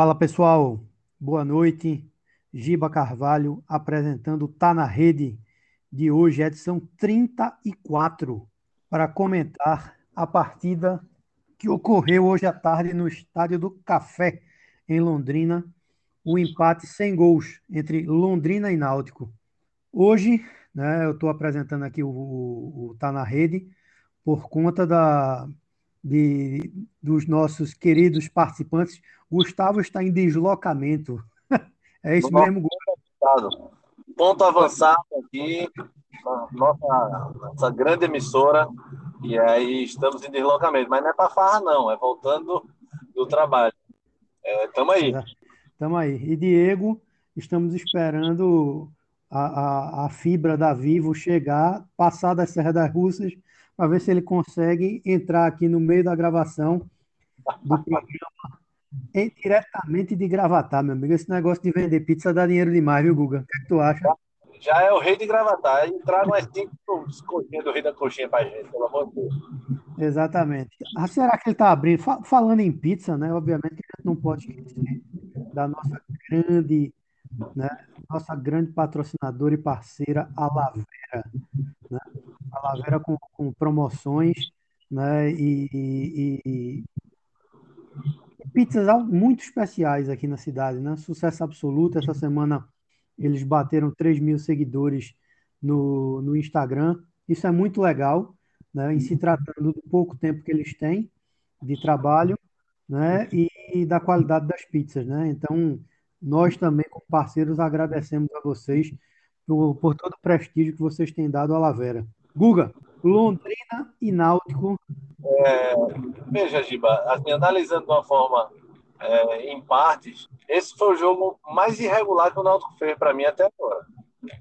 Fala pessoal, boa noite. Giba Carvalho apresentando Tá na Rede de hoje, edição 34, para comentar a partida que ocorreu hoje à tarde no Estádio do Café, em Londrina, o empate sem gols entre Londrina e Náutico. Hoje, né, eu estou apresentando aqui o, o, o Tá na Rede por conta da, de, dos nossos queridos participantes. Gustavo está em deslocamento. é isso mesmo, Gustavo. Ponto avançado aqui, nossa, nossa grande emissora, e aí estamos em deslocamento. Mas não é para farra, não, é voltando do trabalho. Estamos é, aí. Estamos aí. E Diego, estamos esperando a, a, a fibra da Vivo chegar, passar das Russas para ver se ele consegue entrar aqui no meio da gravação do programa diretamente de gravatar, meu amigo. Esse negócio de vender pizza dá dinheiro demais, viu, Guga? O que, é que tu acha? Já é o rei de gravatar. E traga umas cinco coxinhas do rei da coxinha pra gente, pelo amor de Deus. Exatamente. Ah, será que ele está abrindo? Falando em pizza, né? Obviamente que a gente não pode esquecer da nossa grande, né? Nossa grande patrocinadora e parceira, a Lavera. Né? A Lavera com, com promoções, né? E, e, e, pizzas muito especiais aqui na cidade, né? Sucesso absoluto. Essa semana eles bateram 3 mil seguidores no, no Instagram. Isso é muito legal, né? Em se tratando do pouco tempo que eles têm de trabalho, né? E, e da qualidade das pizzas, né? Então, nós também, como parceiros, agradecemos a vocês por, por todo o prestígio que vocês têm dado à Lavera. Guga, Londrina e Náutico. É, veja, Giba, assim, analisando de uma forma é, em partes, esse foi o jogo mais irregular que o Náutico fez para mim até agora.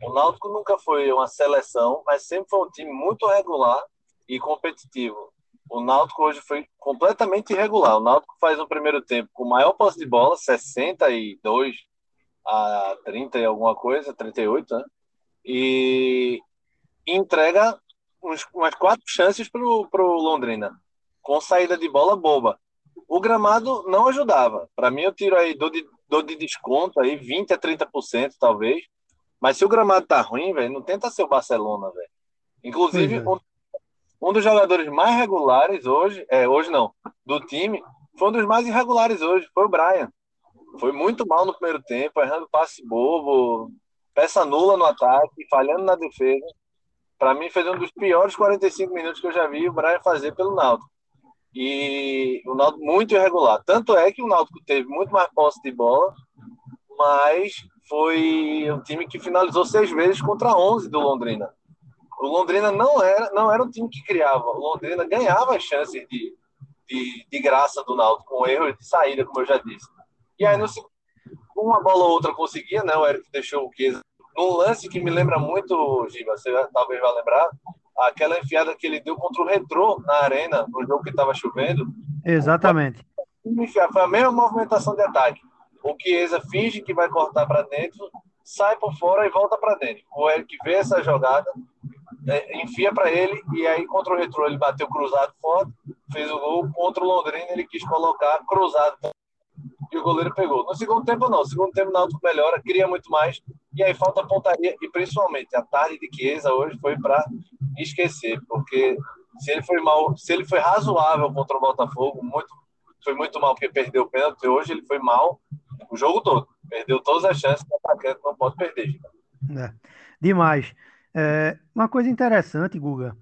O Náutico nunca foi uma seleção, mas sempre foi um time muito regular e competitivo. O Náutico hoje foi completamente irregular. O Náutico faz um primeiro tempo com maior posse de bola, 62 a 30 e alguma coisa, 38, né? E entrega uns, umas quatro chances para o Londrina, com saída de bola boba. O gramado não ajudava. Para mim, eu tiro aí, dou de, dou de desconto aí 20% a 30%, talvez. Mas se o gramado tá ruim, velho, não tenta ser o Barcelona, velho. Inclusive. Um, dos jogadores mais regulares hoje, é, hoje não, do time, foi um dos mais irregulares hoje, foi o Brian. Foi muito mal no primeiro tempo, errando passe bobo, peça nula no ataque, falhando na defesa. Para mim, fez um dos piores 45 minutos que eu já vi o Brian fazer pelo Náutico. E o Náutico muito irregular. Tanto é que o Náutico teve muito mais posse de bola, mas foi um time que finalizou seis vezes contra 11 do Londrina. O Londrina não era, não era um time que criava. O Londrina ganhava as chances de, de, de graça do Náutico, com erros de saída, como eu já disse. E aí, no, uma bola ou outra conseguia, né? O Eric deixou o Chiesa num lance que me lembra muito, Giba, você talvez vai lembrar, aquela enfiada que ele deu contra o Retrô na arena, no jogo que estava chovendo. Exatamente. Foi a mesma movimentação de ataque. O Chiesa finge que vai cortar para dentro, sai por fora e volta para dentro. O Eric vê essa jogada, é, enfia para ele e aí contra o Retrô ele bateu cruzado forte, fez o gol. Contra o Londrina ele quis colocar cruzado e o goleiro pegou. No segundo tempo, não. Segundo tempo, Náutico melhora, cria muito mais. E aí falta pontaria. E principalmente, a tarde de Chiesa hoje foi para esquecer, porque se ele foi mal, se ele foi razoável contra o Botafogo, muito, foi muito mal porque perdeu o pênalti. Hoje ele foi mal o jogo todo. Perdeu todas as chances que o atacante não pode perder. É, demais. É, uma coisa interessante, Guga,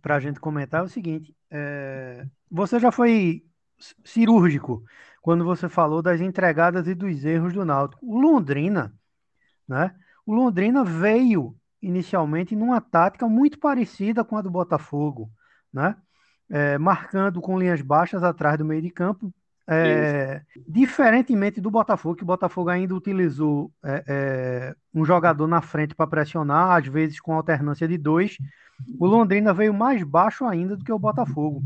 para a gente comentar é o seguinte: é, você já foi cirúrgico quando você falou das entregadas e dos erros do Náutico. O Londrina, né? O Londrina veio inicialmente numa tática muito parecida com a do Botafogo, né? É, marcando com linhas baixas atrás do meio de campo, é, diferentemente do Botafogo, que o Botafogo ainda utilizou é, é um jogador na frente para pressionar, às vezes com alternância de dois, o Londrina veio mais baixo ainda do que o Botafogo.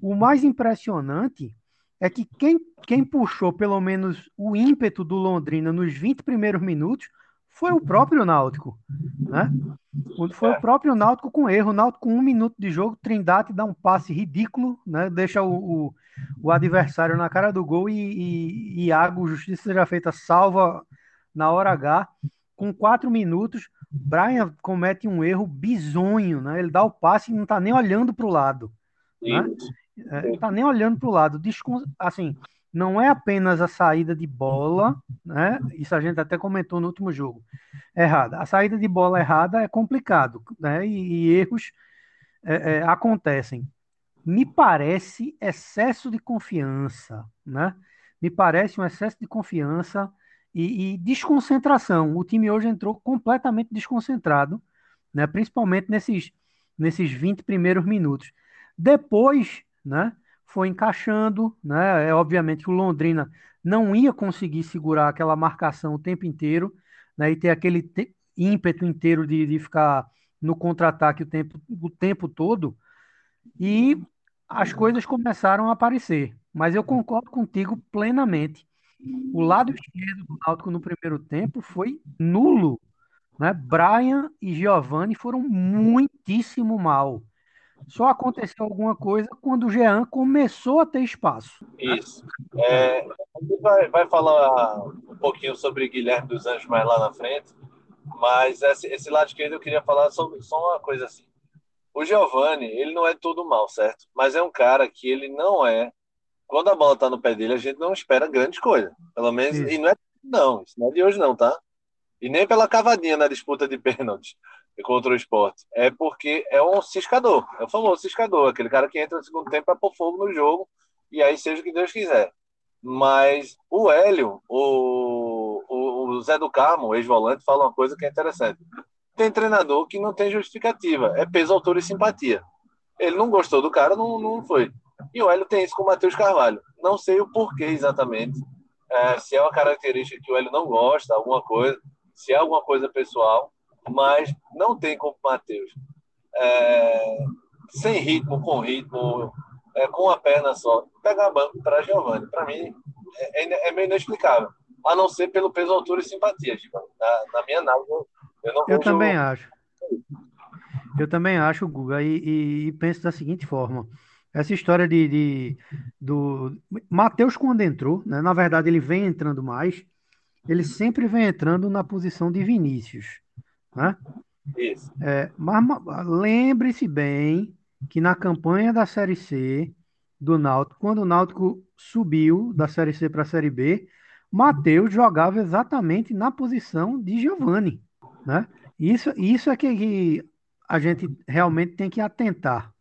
O mais impressionante é que quem, quem puxou pelo menos o ímpeto do Londrina nos 20 primeiros minutos foi o próprio Náutico, né? Foi o próprio Náutico com erro. O Náutico com um minuto de jogo, Trindade dá um passe ridículo, né? Deixa o, o, o adversário na cara do gol e, e, Iago, justiça seja feita, salva na hora H. Com quatro minutos, Brian comete um erro bizonho, né? Ele dá o passe e não tá nem olhando para o lado. Né? É, não tá nem olhando para o lado. Descon... Assim, não é apenas a saída de bola, né? Isso a gente até comentou no último jogo. Errada. A saída de bola errada é complicado, né? E, e erros é, é, acontecem. Me parece excesso de confiança, né? Me parece um excesso de confiança e, e desconcentração. O time hoje entrou completamente desconcentrado, né? Principalmente nesses nesses 20 primeiros minutos. Depois, né? foi encaixando, né? É obviamente que o Londrina não ia conseguir segurar aquela marcação o tempo inteiro, né? E ter aquele ímpeto inteiro de, de ficar no contra-ataque o tempo, o tempo todo. E as coisas começaram a aparecer. Mas eu concordo contigo plenamente. O lado esquerdo do Náutico no primeiro tempo foi nulo. Né? Brian e Giovanni foram muitíssimo mal. Só aconteceu alguma coisa quando o Jean começou a ter espaço. Isso. É, vai, vai falar um pouquinho sobre Guilherme dos Anjos mais lá na frente, mas esse, esse lado esquerdo eu queria falar sobre só uma coisa assim. O Giovanni, ele não é tudo mal, certo? Mas é um cara que ele não é. Quando a bola tá no pé dele, a gente não espera grandes coisas. Pelo menos. E não é. Não, isso não é de hoje, não, tá? E nem pela cavadinha na disputa de pênaltis contra o esporte. É porque é um ciscador, é o famoso ciscador, aquele cara que entra no segundo tempo para pôr fogo no jogo e aí seja o que Deus quiser. Mas o Hélio, o, o, o Zé do Carmo, ex-volante, fala uma coisa que é interessante. Tem treinador que não tem justificativa, é peso, altura e simpatia. Ele não gostou do cara, não, não foi. E o Hélio tem isso com o Matheus Carvalho. Não sei o porquê exatamente. É, se é uma característica que o Hélio não gosta, alguma coisa, se é alguma coisa pessoal, mas não tem como o Matheus. É, sem ritmo, com ritmo, é, com a perna só, pegar banco para Giovanni. Para mim, é, é, é, meio inexplicável. A não ser pelo peso, altura e simpatia. Tipo, na, na, minha análise, eu Eu também acho. Eu também acho, Guga, e, e, e, penso da seguinte forma. Essa história de, de do Matheus quando entrou, né, na verdade ele vem entrando mais, ele sempre vem entrando na posição de Vinícius. Né? Isso. É, mas lembre-se bem que na campanha da Série C do Náutico, quando o Náutico subiu da Série C para a Série B, Matheus jogava exatamente na posição de Giovani, né? Isso, isso é que a gente realmente tem que atentar,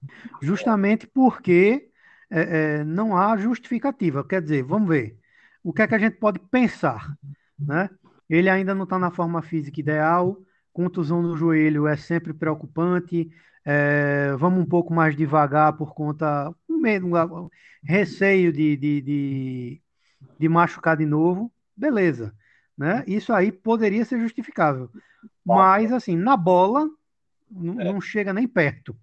justamente porque é, é, não há justificativa. Quer dizer, vamos ver o que é que a gente pode pensar, né? Ele ainda não está na forma física ideal, contusão no joelho é sempre preocupante. É, vamos um pouco mais devagar por conta medo, receio de, de, de, de, machucar de novo. Beleza, né? Isso aí poderia ser justificável. Mas assim, na bola é. não chega nem perto.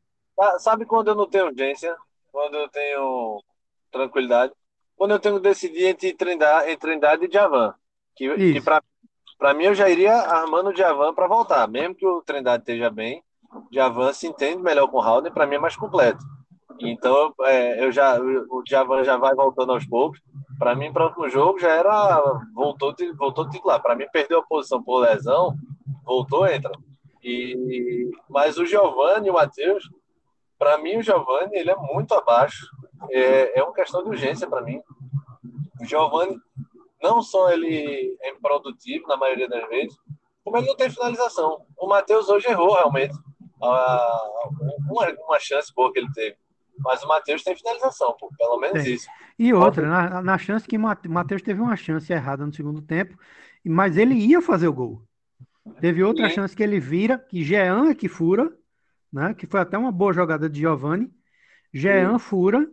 Sabe quando eu não tenho urgência? Quando eu tenho tranquilidade? Quando eu tenho que decidir entre Trindade, entre Trindade e Javan. Que, que para para mim, eu já iria armando o Javan para voltar. Mesmo que o Trindade esteja bem, Javan se entende melhor com o Howden, para mim é mais completo. Então, é, eu já, o Javan já vai voltando aos poucos. Para mim, para o jogo, já era. Voltou, voltou titular. Para mim, perdeu a posição por lesão, voltou, entra. E, mas o Giovanni e o Matheus, para mim, o Giovanni ele é muito abaixo. É, é uma questão de urgência para mim. O Giovanni não só ele é improdutivo na maioria das vezes, como ele não tem finalização. O Matheus hoje errou realmente uma, uma chance boa que ele teve. Mas o Matheus tem finalização, pô, pelo menos isso. E outra, na, na chance que o Matheus teve uma chance errada no segundo tempo, mas ele ia fazer o gol. Teve outra Sim. chance que ele vira, que Jean é que fura, né? Que foi até uma boa jogada de Giovani. Jean Sim. fura,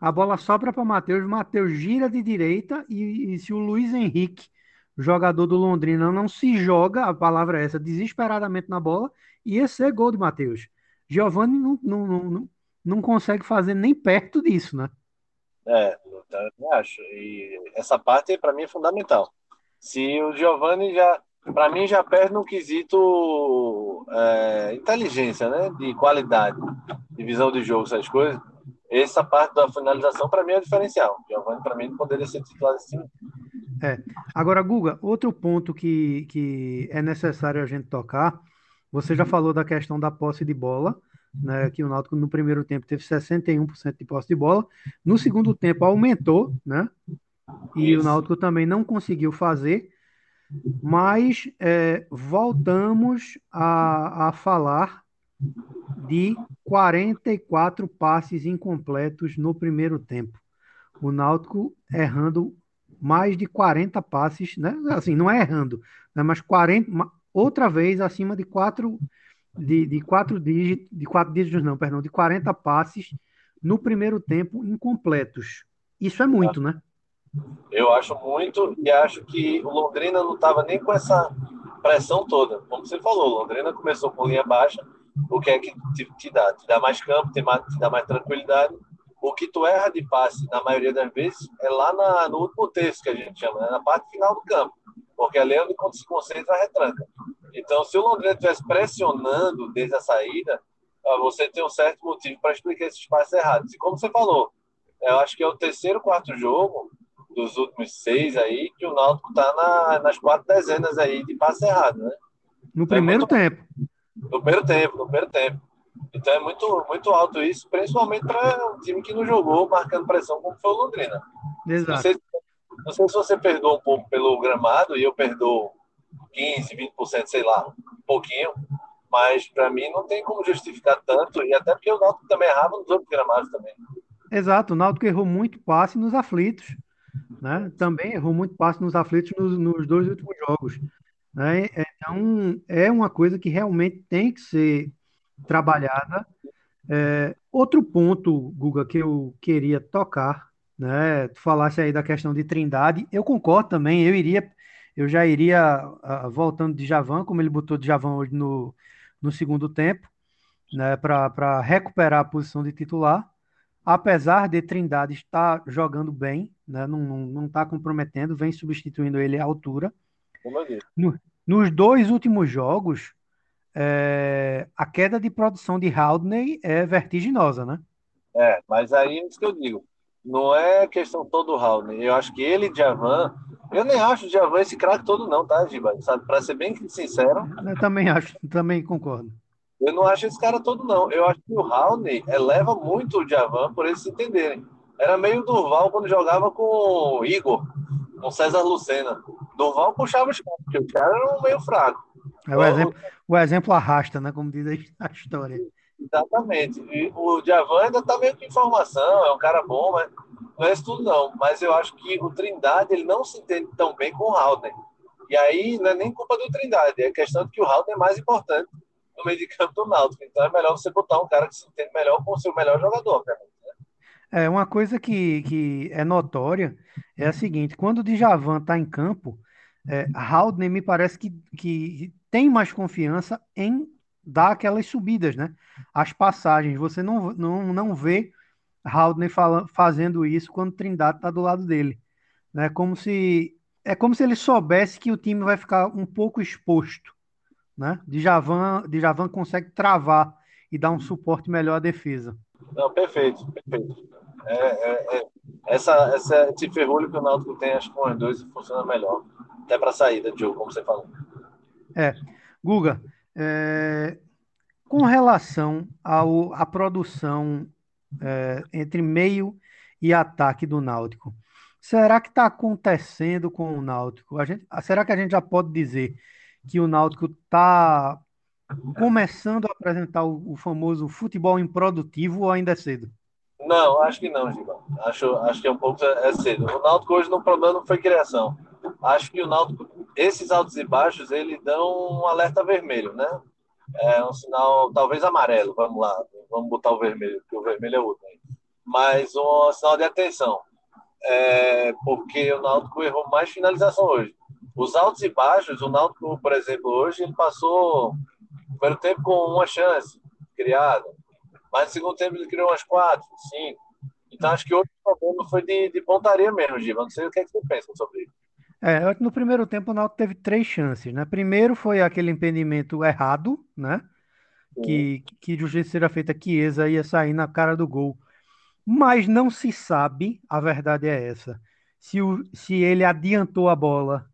a bola sobra para Matheus, Matheus gira de direita e, e, se o Luiz Henrique, jogador do Londrina, não se joga, a palavra é essa, desesperadamente na bola, ia ser gol de Matheus. Giovanni não, não, não, não consegue fazer nem perto disso, né? É, eu acho. E essa parte para mim é fundamental. Se o Giovanni já, para mim já perde no quesito é, inteligência, né, de qualidade, de visão de jogo, essas coisas essa parte da finalização, para mim, é o diferencial. Giovanni, para mim, não poderia ser titular assim. É. Agora, Guga, outro ponto que, que é necessário a gente tocar, você já falou da questão da posse de bola, né, que o Náutico no primeiro tempo teve 61% de posse de bola, no segundo tempo aumentou, né, e Isso. o Náutico também não conseguiu fazer, mas é, voltamos a, a falar de 44 passes incompletos no primeiro tempo. O Náutico errando mais de 40 passes, né? Assim, não é errando, né? mas 40, outra vez acima de quatro de, de quatro dígitos, de quatro dígitos não, perdão, de 40 passes no primeiro tempo incompletos. Isso é muito, né? Eu acho muito e acho que o Londrina não estava nem com essa pressão toda. Como você falou, Londrina começou com linha baixa, o que é que te, te dá? Te dá mais campo, te, te dá mais tranquilidade. O que tu erra de passe, na maioria das vezes, é lá na, no último terço, que a gente chama, né? na parte final do campo. Porque ali é onde se concentra retranca. Então, se o Londrina estivesse pressionando desde a saída, ah, você tem um certo motivo para explicar esses passes errados. E como você falou, eu acho que é o terceiro, quarto jogo dos últimos seis aí que o Náutico está na, nas quatro dezenas aí de passe errado, né? No então, primeiro é muito... tempo. No primeiro tempo, no primeiro tempo. Então é muito, muito alto isso, principalmente para um time que não jogou marcando pressão como foi o Londrina. Exato. Não sei, não sei se você perdoa um pouco pelo gramado, e eu perdoo 15, 20%, sei lá, um pouquinho, mas para mim não tem como justificar tanto, e até porque o Náutico também errava nos outros gramados também. Exato, o Náutico errou muito passe nos aflitos, né? Também errou muito passe nos aflitos nos, nos dois últimos jogos. Né? Então, é uma coisa que realmente tem que ser trabalhada. É, outro ponto, Guga, que eu queria tocar, né? Tu falasse aí da questão de Trindade, eu concordo também, eu iria, eu já iria uh, voltando de Javan, como ele botou de Javan hoje no, no segundo tempo, né? Para recuperar a posição de titular, apesar de Trindade estar jogando bem, né? Não está comprometendo, vem substituindo ele à altura. No, nos dois últimos jogos, é, a queda de produção de Haldney é vertiginosa, né? É, mas aí é isso que eu digo. Não é questão todo do Haldney. Eu acho que ele e Javan. Eu nem acho o Javan esse craque todo, não, tá, Giba? Sabe, pra ser bem sincero. Eu também acho, também concordo. Eu não acho esse cara todo, não. Eu acho que o Haldney eleva muito o Javan por eles se entenderem. Era meio Durval quando jogava com o Igor, com César Lucena. Durval puxava os caras, porque o cara era meio fraco. É o, exemplo, o exemplo arrasta, né? Como diz a história. Exatamente. E o Javan ainda tá meio com informação, é um cara bom, mas não é isso tudo não. Mas eu acho que o Trindade ele não se entende tão bem com o Halden. E aí não é nem culpa do Trindade, é questão de que o Halden é mais importante no meio de campo do Náutico. Então é melhor você botar um cara que se entende melhor com o seu melhor jogador, cara. É, uma coisa que, que é notória é a seguinte: quando o Djavan está em campo, é, Haldner me parece que, que tem mais confiança em dar aquelas subidas, né? As passagens. Você não, não, não vê Haldner fazendo isso quando Trindade está do lado dele. Né? Como se, é como se ele soubesse que o time vai ficar um pouco exposto. Né? Djavan, Djavan consegue travar e dar um suporte melhor à defesa. Não, perfeito, perfeito. É, é, é, essa, essa, esse ferrolho que o Náutico tem, acho que com os dois funciona melhor. Até para saída de jogo, como você falou. É. Guga, é, com relação ao, à produção é, entre meio e ataque do Náutico, será que está acontecendo com o Náutico? Gente, será que a gente já pode dizer que o Náutico está começando a apresentar o, o famoso futebol improdutivo ou ainda é cedo? Não, acho que não, Giba. Acho, acho que é um pouco é cedo. O Náutico hoje no problema não foi criação. Acho que o Náutico, esses altos e baixos, ele dão um alerta vermelho, né? É um sinal, talvez amarelo, vamos lá, vamos botar o vermelho, porque o vermelho é outro. Mas um sinal de atenção. É, porque o Náutico errou mais finalização hoje. Os altos e baixos, o Náutico, por exemplo, hoje ele passou o primeiro tempo com uma chance criada, mas no segundo tempo ele criou umas quatro, cinco. Então acho que outro problema foi de, de pontaria mesmo, Giva. Não sei o que, é que você pensa sobre isso. É, no primeiro tempo o Náutico teve três chances, né? Primeiro foi aquele impedimento errado, né? Que, que de justiça feita Chiesa ia sair na cara do gol. mas não se sabe, a verdade é essa, se, o, se ele adiantou a bola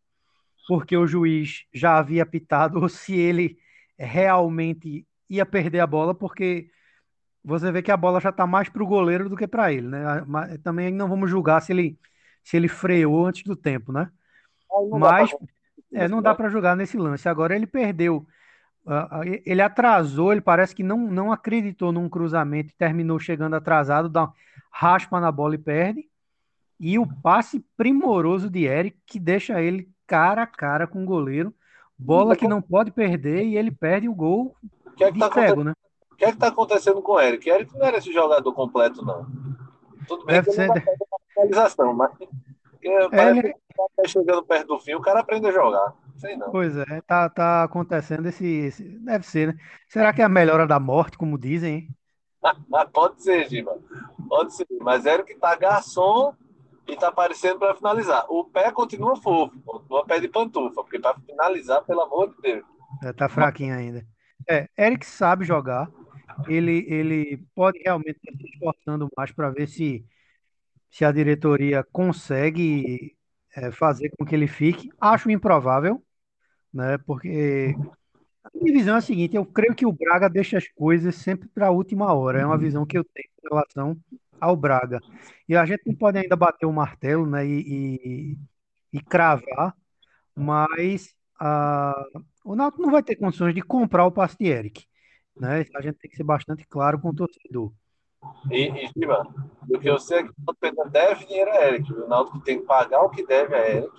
porque o juiz já havia apitado ou se ele realmente ia perder a bola, porque você vê que a bola já está mais para o goleiro do que para ele, né? Mas também não vamos julgar se ele, se ele freou antes do tempo, né? Mas é, não dá para julgar nesse lance. Agora ele perdeu, uh, ele atrasou, ele parece que não, não acreditou num cruzamento e terminou chegando atrasado, dá raspa na bola e perde. E o passe primoroso de Eric, que deixa ele cara a cara com o goleiro. Bola que não pode perder e ele perde o gol que é que tá cego, né? O que é que tá acontecendo com o Eric? Eric não era esse jogador completo, não. Tudo bem Deve que ser... ele não finalização, mas parece ele... que tá chegando perto do fim, o cara aprende a jogar. Sei não. Pois é, tá, tá acontecendo esse, esse, Deve ser, né? Será que é a melhora da morte, como dizem, hein? Pode ser, Giba. Pode ser. Mas Eric tá garçom e tá aparecendo para finalizar. O pé continua fofo, continua pé de pantufa, porque para finalizar, pelo amor de Deus. É, tá fraquinho ainda. É, Eric sabe jogar. Ele, ele pode realmente estar se esforçando mais para ver se, se a diretoria consegue é, fazer com que ele fique. Acho improvável, né? Porque a minha visão é a seguinte: eu creio que o Braga deixa as coisas sempre para a última hora. É uma visão que eu tenho em relação ao Braga. E a gente não pode ainda bater o martelo, né? E, e, e cravar, mas a, o Náutico não vai ter condições de comprar o passe de Eric. Né? A gente tem que ser bastante claro com o torcedor. E, e Giba, o que eu sei é que o Náutico deve dinheiro a Eric. O Náutico tem que pagar o que deve a Eric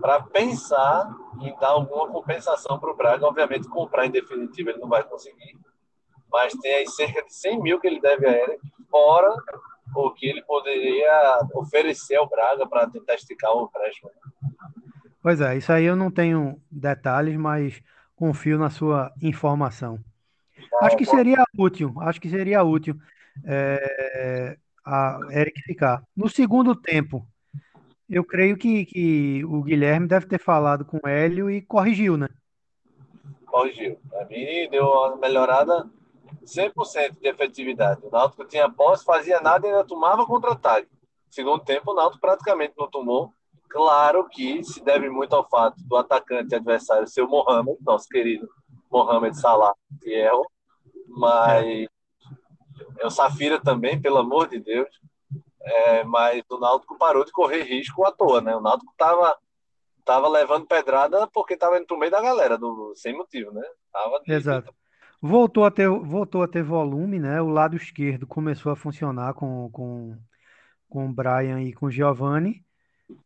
para pensar em dar alguma compensação para o Braga. Obviamente, comprar em definitivo ele não vai conseguir, mas tem aí cerca de 100 mil que ele deve a Eric, fora o que ele poderia oferecer ao Braga para tentar esticar o empréstimo. Pois é, isso aí eu não tenho detalhes, mas confio na sua informação. Acho que seria útil, acho que seria útil é, a Eric ficar. No segundo tempo, eu creio que, que o Guilherme deve ter falado com o Hélio e corrigiu, né? Corrigiu. A mim deu uma melhorada 100% de efetividade. O Náutico tinha posse, fazia nada e ainda tomava contra-ataque. Segundo tempo, o Náutico praticamente não tomou Claro que se deve muito ao fato do atacante adversário ser o Mohamed, nosso querido Mohamed Salah Fierro, mas é o Safira também, pelo amor de Deus. É, mas o Náutico parou de correr risco à toa, né? O Náutico estava tava levando pedrada porque estava no meio da galera, do, sem motivo, né? Tava de... Exato. Voltou a, ter, voltou a ter volume, né? O lado esquerdo começou a funcionar com, com, com o Brian e com o Giovanni.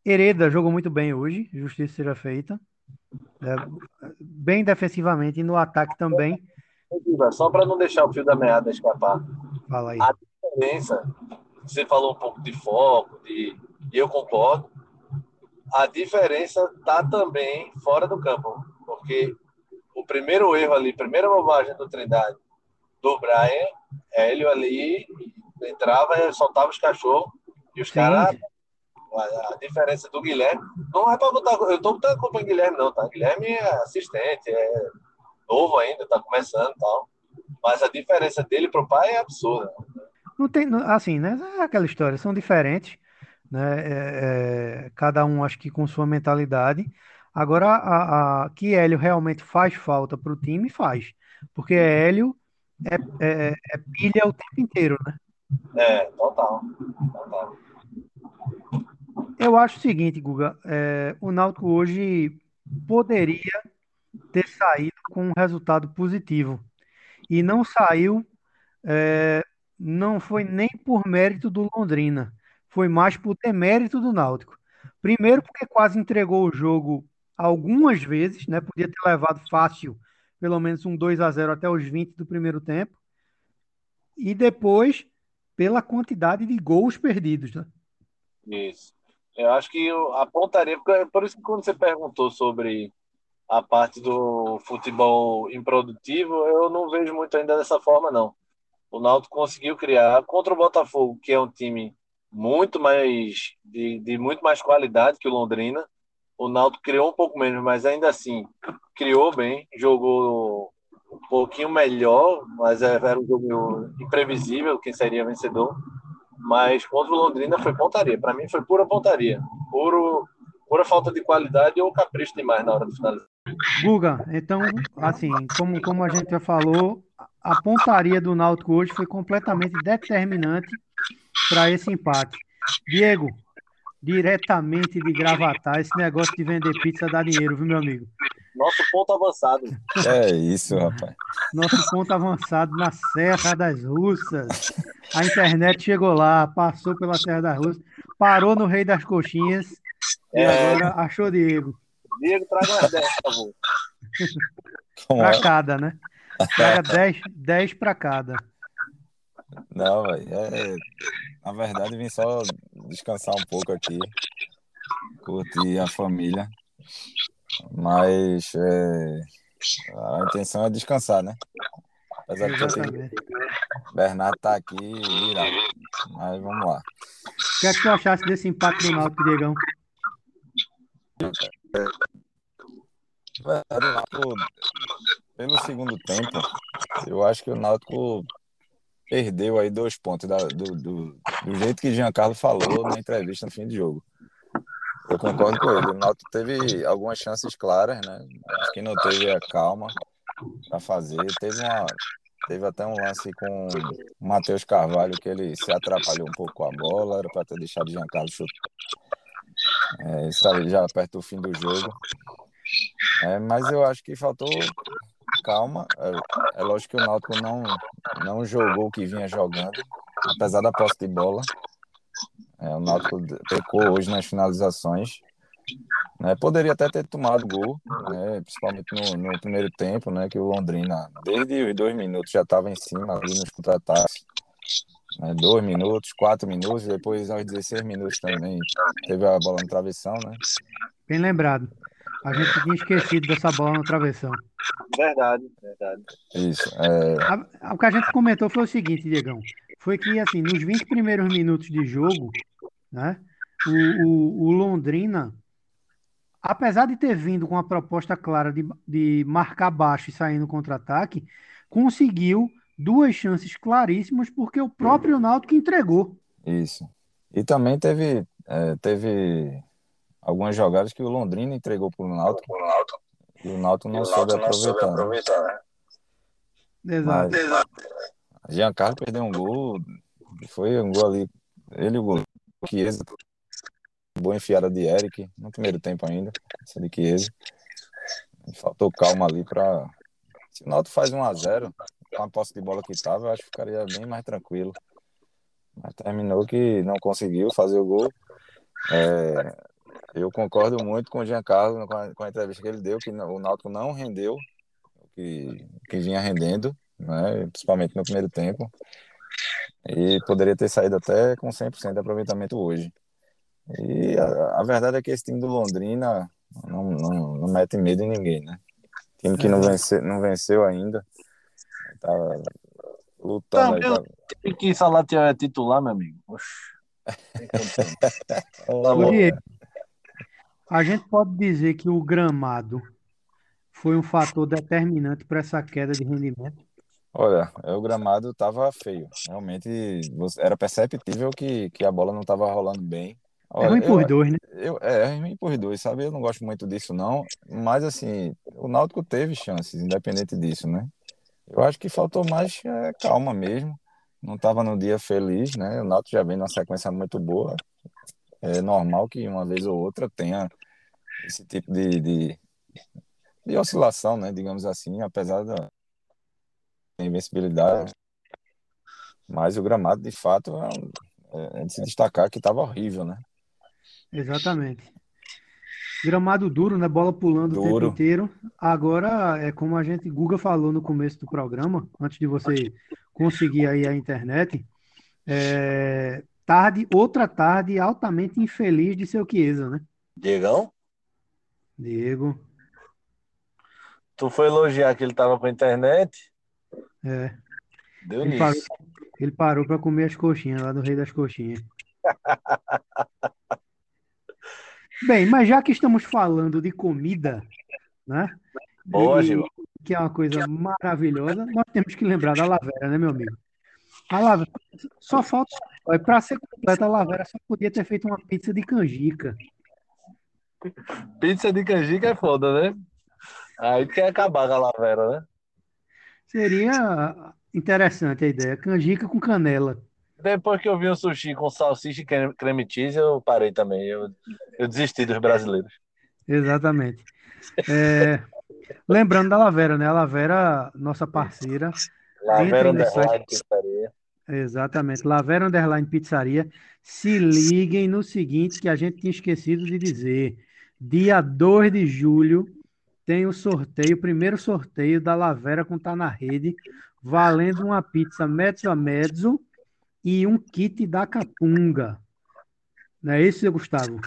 Hereda jogou muito bem hoje, justiça seja feita. É, bem defensivamente e no ataque também. Só para não deixar o fio da meada escapar. Fala aí. A diferença, você falou um pouco de foco, de, e eu concordo. A diferença está também fora do campo, porque o primeiro erro ali, primeira bobagem do Trindade, do Brian, Hélio ali entrava e soltava os cachorros e os caras a, diferença do Guilherme não é para botar. Eu estou botando culpa em Guilherme, não, tá? Guilherme é assistente, é novo ainda, está começando e tal. Mas a diferença dele pro pai é absurda. Não tem, assim, né? É aquela história, são diferentes, né? É, é, cada um acho que com sua mentalidade. Agora, a, a, que Hélio realmente faz falta para o time, faz. Porque Hélio é, é, é pilha o tempo inteiro, né? É, total. total. Eu acho o seguinte, Guga, é, o Náutico hoje poderia ter saído com um resultado positivo e não saiu, é, não foi nem por mérito do Londrina, foi mais por demérito do Náutico. Primeiro porque quase entregou o jogo algumas vezes, né? Podia ter levado fácil, pelo menos um 2 a 0 até os 20 do primeiro tempo. E depois pela quantidade de gols perdidos, né? Isso. Eu acho que a pontaria, por isso que quando você perguntou sobre a parte do futebol improdutivo, eu não vejo muito ainda dessa forma, não. O Náutico conseguiu criar contra o Botafogo, que é um time muito mais de, de muito mais qualidade que o Londrina. O Náutico criou um pouco menos, mas ainda assim criou bem, jogou um pouquinho melhor, mas é, era um jogo imprevisível quem seria vencedor. mas contra o Londrina foi pontaria. Para mim foi pura pontaria. Puro, pura falta de qualidade ou capricho demais na hora de finalizar. Guga, então, assim, como, como a gente já falou, a pontaria do Náutico hoje foi completamente determinante para esse empate. Diego, diretamente de Gravatar, esse negócio de vender pizza dá dinheiro, viu, meu amigo? Nosso ponto avançado. É isso, rapaz. Nosso ponto avançado na Serra das Russas. A internet chegou lá, passou pela Serra das Russas, parou no Rei das Coxinhas e É. agora achou Diego. Diego, traga umas 10, por favor. É? cada, né? Traga 10, 10 para cada. Não, velho. É, na verdade, vim só descansar um pouco aqui, curtir a família. Mas é, a intenção é descansar, né? Apesar que Exatamente. Bernardo tá aqui virado. Mas vamos lá. O que é que tu achasse desse empate do Náutico, Diegão? Verdade, o Náutico, pelo segundo tempo, eu acho que o Náutico perdeu aí dois pontos da- do, do, do jeito que Giancarlo falou na entrevista no fim de jogo. Eu concordo com ele. O Náutico teve algumas chances claras, né? Acho que não teve a calma para fazer. Teve uma teve até um lance com o Matheus Carvalho que ele se atrapalhou um pouco com a bola, era para ter deixado Giancarlo chutar. É, isso ali já perto do fim do jogo. É, mas eu acho que faltou calma. É, é lógico que o Náutico não, não jogou o que vinha jogando, apesar da posse de bola. É, o Náutico pecou hoje nas finalizações. né? Poderia até ter tomado gol, né? principalmente no, no primeiro tempo, né? que o Londrina, desde os dois minutos, já estava em cima ali nos contra-ataques. Né? Dois minutos, quatro minutos, depois aos 16 minutos também teve a bola no travessão. Né? Bem lembrado. A gente tinha esquecido dessa bola no travessão. Verdade, verdade. Isso. É, A- a- o que a gente comentou foi o seguinte, Diegão. Foi que, assim, nos 20 primeiros minutos de jogo, né? O, o- o Londrina, apesar de ter vindo com a proposta clara de, de marcar baixo e sair no contra-ataque, conseguiu duas chances claríssimas porque o próprio Náutico entregou. Isso. E também teve, é, teve algumas jogadas que o Londrina entregou para o Náutico e o Náutico não soube aproveitar. né? Exato. Mas Giancarlo perdeu um gol, foi um gol ali, ele e o gol Chiesa, boa enfiada de Eric, no primeiro tempo ainda, essa de Chiesa. Faltou calma ali para Se o Náutico faz 1 a 0 com a posse de bola que estava, eu acho que ficaria bem mais tranquilo. Mas terminou que não conseguiu fazer o gol. É, eu concordo muito com o Giancarlo com a, com a entrevista que ele deu, que o Náutico não rendeu o que, que vinha rendendo, né, principalmente no primeiro tempo. E poderia ter saído até com 100% de aproveitamento hoje. E a, a, verdade é que esse time do Londrina não, não, não mete medo em ninguém, né? Time que não, vence, não venceu ainda. Tá lutando aí. Pra... Tem que Salatiel é titular, meu amigo. Diego, a gente pode dizer que o gramado foi um fator determinante para essa queda de rendimento? Olha, o gramado estava feio. Realmente era perceptível que, que a bola não estava rolando bem. Olha, é ruim por eu, dois, né? Eu, é, é ruim por dois, sabe? Eu não gosto muito disso, não. Mas, assim, o Náutico teve chances, independente disso, né? Eu acho que faltou mais é, calma mesmo. Não estava no dia feliz, né? O Náutico já vem numa sequência muito boa. É normal que uma vez ou outra tenha esse tipo de, de, de oscilação, né? Digamos assim, apesar da invencibilidade. Mas o gramado, de fato, é, é de se destacar que estava horrível, né? Exatamente. Gramado duro, né? Bola pulando duro. o tempo inteiro. Agora, é como a gente, Guga falou no começo do programa, antes de você conseguir aí a internet, é... tarde, outra tarde altamente infeliz de seu Chiesa, né? Diegão? Diego. Tu foi elogiar que ele tava com a internet? É. Deu ele nisso. Parou, ele parou para comer as coxinhas lá do Rei das Coxinhas. Bem, mas já que estamos falando de comida, né? Boa, e. Que é uma coisa maravilhosa, nós temos que lembrar da Lavera, né, meu amigo? A Lavera, só falta Olha, Pra ser completa, a Lavera só podia ter feito uma pizza de canjica. Pizza de canjica é foda, né? Aí quer acabar com a lavera, né? Seria interessante a ideia. Canjica com canela. Depois que eu vi um sushi com salsicha e creme, creme cheese, eu parei também. Eu, eu desisti dos brasileiros. Exatamente. É, lembrando da Lavera, né? A Lavera, nossa parceira. Lavera. Underline Pizzaria. Exatamente. Lavera Underline Pizzaria. Se liguem no seguinte que a gente tinha esquecido de dizer. Dia 2 de julho tem o sorteio, o primeiro sorteio da Lavera com Tá na Rede, valendo uma pizza mezzo a mezzo e um kit da Capunga. Não é isso, Gustavo?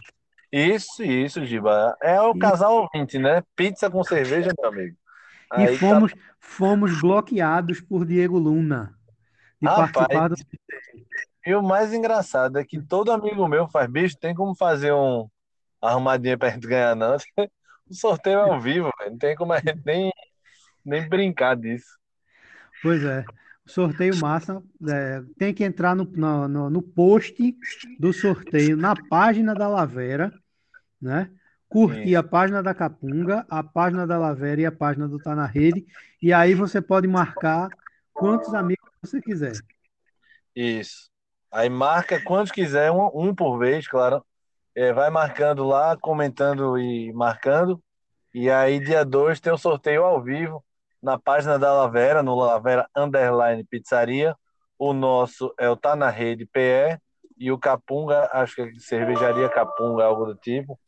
Isso, isso, Giba. É o E- casal ouvinte, né? Pizza com cerveja, meu amigo. E Aí tá- fomos, fomos bloqueados por Diego Luna de Rapaz, participar do. E o mais engraçado é que todo amigo meu faz, bicho, tem como fazer um arrumadinha pra gente ganhar, não. O sorteio é ao vivo, velho. Não tem como a gente nem, nem brincar disso. Pois é. Sorteio massa. é, tem que entrar no, no, no- post do sorteio na página da Lavera, né? Curtir a página da Capunga, a página da Lavera e a página do Tá na Rede. E aí você pode marcar quantos amigos você quiser. Isso. Aí marca quantos quiser, um, um por vez, claro. É, vai marcando lá, comentando e marcando. E aí, dia 2, tem o sorteio ao vivo na página da Lavera, no Lavera Underline Pizzaria. O nosso é o Tá na Rede PE e o Capunga, acho que é Cervejaria Capunga, algo do tipo.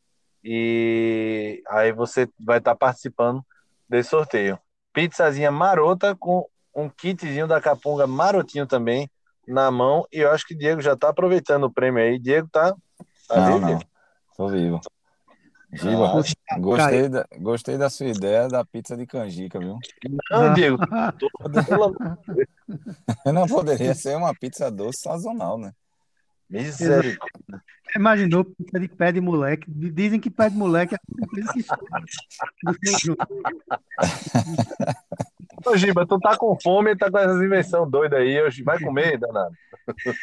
E aí você vai estar participando desse sorteio. Pizzazinha marota com um kitzinho da Capunga marotinho também na mão. E eu acho que o Diego já tá aproveitando o prêmio aí. Diego tá, tá Não, vivo, não. Diego? Tô vivo. Giba, Ah, gostei da, gostei da sua ideia da pizza de canjica, viu? Não, Diego, Não poderia ser uma pizza doce sazonal, né? misericórdia. Imaginou pizza de pé de moleque? Dizem que pé de moleque é a coisa que. Ô, Giba, tu tá com fome e tá com essas invenções doidas aí. Hoje vai comer, danado.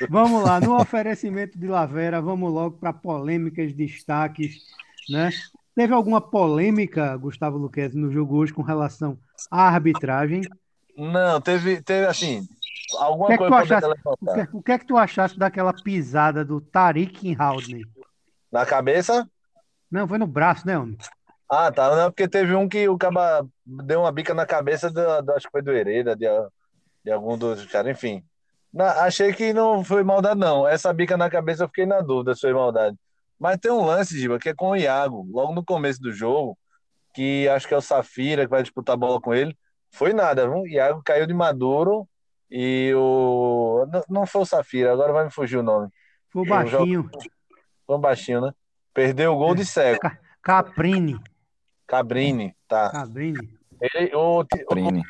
Vamos lá, no oferecimento de Lavera, vamos logo para polêmicas, destaques, né? Teve alguma polêmica, Gustavo Luquezzi, no jogo hoje com relação à arbitragem? Não, teve, teve assim, O alguma que é que tu coisa achaste, o que, o que é que tu achaste daquela pisada do Tariq Haldney? Na cabeça? Não, foi no braço, né, homem? Ah, tá. Não, porque teve um que o cara deu uma bica na cabeça do, do- acho que foi do Hereda, de, de algum dos caras, enfim. Na- achei que não foi maldade, não. Essa bica na cabeça eu fiquei na dúvida se foi maldade. Mas tem um lance, Giba, que é com o Iago, logo no começo do jogo, que acho que é o Safira que vai disputar a bola com ele. Foi nada, viu? O Iago caiu de maduro e o. Não, não foi o Safira, agora vai me fugir o nome. Foi o baixinho, Foi um baixinho, né? Perdeu o gol de cego. Caprini, Cabrini, tá. Cabrini. Ele, o, Prine.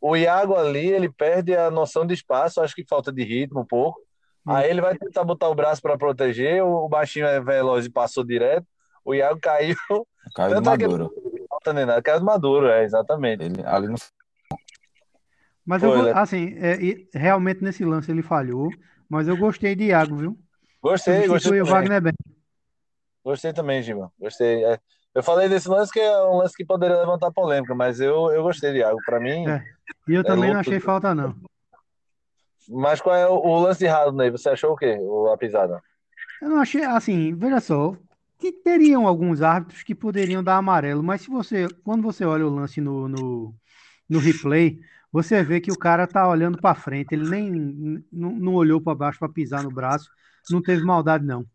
o Iago ali, ele perde a noção de espaço, acho que falta de ritmo um pouco. Aí ele vai tentar botar o braço para proteger, o baixinho é veloz e passou direto. O Iago caiu, Caiu Tanto é que- maduro. falta nem nada, caiu de maduro, é, exatamente. Ele, ali no Mas eu, Foi, go- né? assim, é, e realmente nesse lance ele falhou, mas eu gostei de Iago, viu? Gostei, gostei o também. Wagner bem. Gostei também, Gima. Gostei. É, eu falei desse lance que é um lance que poderia levantar polêmica, mas eu, eu gostei de Iago. Para mim, É. E eu também não achei falta, não. Mas qual é o, o lance errado, Ney? Você achou o quê? O, a pisada? Eu não achei, assim, veja só, que teriam alguns árbitros que poderiam dar amarelo, mas se você, quando você olha o lance no, no, no replay, você vê que o cara tá olhando para frente, ele nem não, não olhou para baixo para pisar no braço, não teve maldade, não.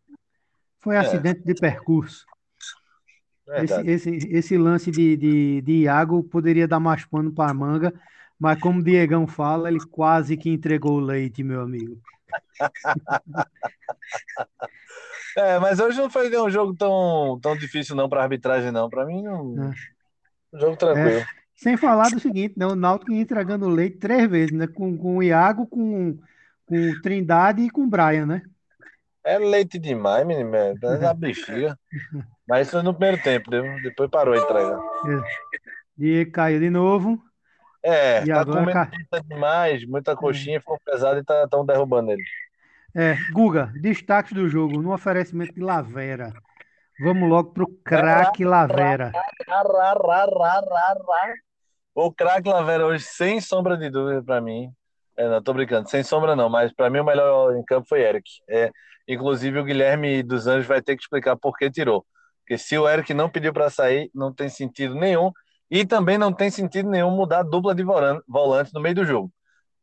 Foi É. acidente de percurso. Esse, esse, esse lance de, de, de Iago poderia dar mais pano para manga, mas como o Diegão fala, ele quase que entregou o leite, meu amigo. É, mas hoje não foi um jogo tão, tão difícil não para arbitragem, não. Para mim, não... É. um jogo tranquilo. Sem falar do seguinte, né? O Náutico entregando leite três vezes, né? Com, com o Iago, com, com o Trindade e com o Brian, né? É leite demais, menino. É a bexiga. Mas isso foi no primeiro tempo, depois parou a entrega. Diego caiu de novo. É, E tá comendo ca- demais, muita coxinha, ficou pesado e tá, tão derrubando ele. É, Guga, destaques do jogo no oferecimento de Lavera. Vamos logo pro craque Lavera. O craque Lavera hoje, sem sombra de dúvida para mim. É, não, tô brincando, sem sombra não, mas para mim o melhor em campo foi Eric. É, inclusive o Guilherme dos Anjos vai ter que explicar por que tirou. Porque se o Eric não pediu para sair, não tem sentido nenhum. E também não tem sentido nenhum mudar a dupla de volante no meio do jogo.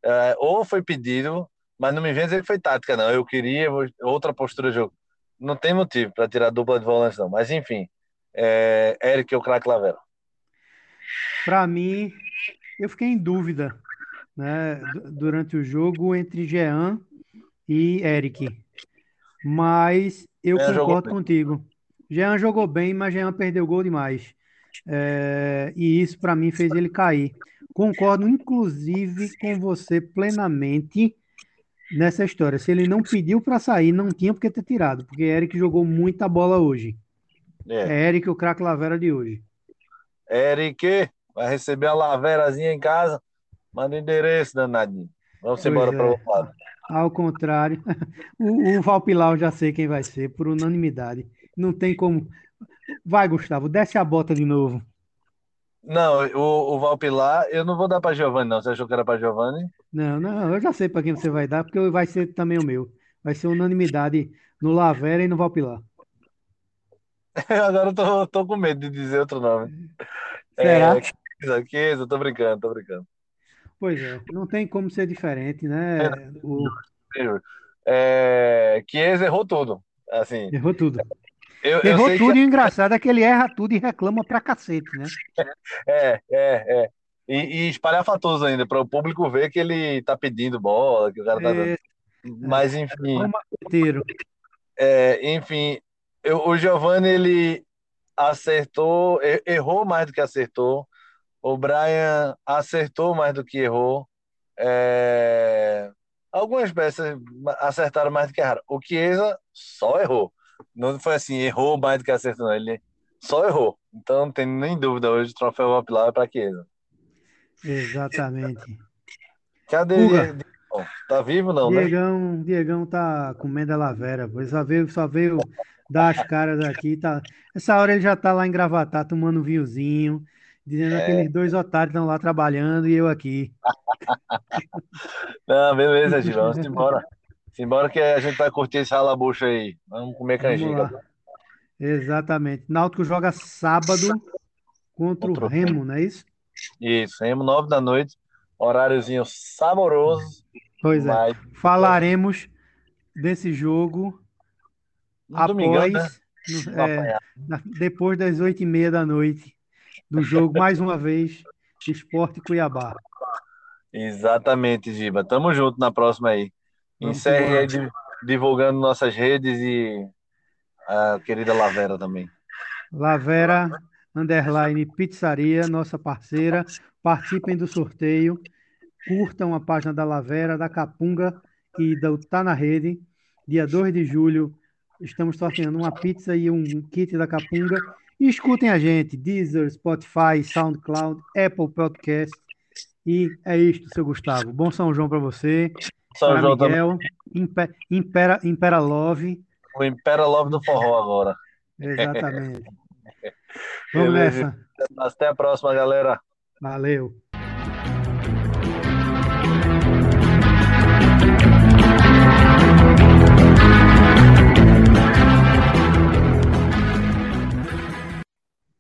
É, ou foi pedido, mas não me vem dizer que foi tática, não. Eu queria outra postura de jogo. Não tem motivo para tirar a dupla de volantes, não. Mas enfim, é, Eric é o craque Lavera. Para mim, eu fiquei em dúvida né, durante o jogo entre Jean e Eric. Mas eu Jean concordo contigo. Jean jogou bem, mas Jean perdeu gol demais. É, e isso para mim fez ele cair. Concordo, inclusive, com você plenamente nessa história. Se ele não pediu para sair, não tinha porque ter tirado, porque Eric jogou muita bola hoje. É, é Eric o craque Lavera de hoje. Eric, vai receber a Laverazinha em casa. Manda o endereço, danadinho. Vamos pois embora é. para o outro lado. Ao contrário, o, o Valpilau já sei quem vai ser, por unanimidade. Não tem como. Vai, Gustavo, desce a bota de novo. Não, o, o Valpilar, eu não vou dar para Giovanni, não. Você achou que era para Giovanni? Não, não, eu já sei para quem você vai dar, porque vai ser também o meu. Vai ser unanimidade no Lavera e no Valpilar. Agora eu tô, tô com medo de dizer outro nome. Será? É, Chiesa, tô brincando, tô brincando. Pois é, não tem como ser diferente, né? É, o... é, Chiesa errou tudo. Assim, errou tudo. Eu, Errou eu tudo que... e o engraçado é que ele erra tudo e reclama pra cacete, né? É, é, é. E, e espalhafatoso ainda, para o público ver que ele tá pedindo bola, que o cara tá é... Mas enfim. É, enfim, eu, o Giovanni ele acertou, errou mais do que acertou. O Brian acertou mais do que errou. É... Algumas peças acertaram mais do que erraram. O Chiesa só errou. Não foi assim, errou mais do que acertou, não. Ele só errou. Então não tem nem dúvida hoje o troféu up lá é para Chiesa. Exatamente. Cadê ele? Tá vivo não, Diegão, né? Diegão tá comendo a lavera, pois só veio, só veio dar as caras aqui, tá. Essa hora ele já tá lá em Gravatar tomando um vinhozinho, dizendo é. que aqueles dois otários estão lá trabalhando e eu aqui. Não, beleza, Gil, vamos embora. Simbora que a gente vai curtir esse ralabucho aí. Vamos comer canjica. Exatamente. Náutico joga sábado contra, contra o Remo, não é isso? Isso, Remo, nove da noite. Horáriozinho saboroso. Pois é. Falaremos desse jogo no após, domingão, né? no, é, depois das oito e meia da noite do jogo, mais uma vez, Esporte Cuiabá. Exatamente, Giba. Tamo junto na próxima aí. Encerre aí divulgando nossas redes e a querida Lavera também. Lavera Underline Pizzaria, nossa parceira. Participem do sorteio. Curtam a página da Lavera, da Capunga e do Tá na Rede. Dia 2 de julho, estamos sorteando uma pizza e um kit da Capunga. E escutem a gente, Deezer, Spotify, SoundCloud, Apple Podcast. E é isto, seu Gustavo. Bom São João para você. São João Miguel, Imper, Impera, Impera Love. O Impera Love do forró agora. Exatamente. Vamos Beleza. nessa. Até a próxima, galera. Valeu.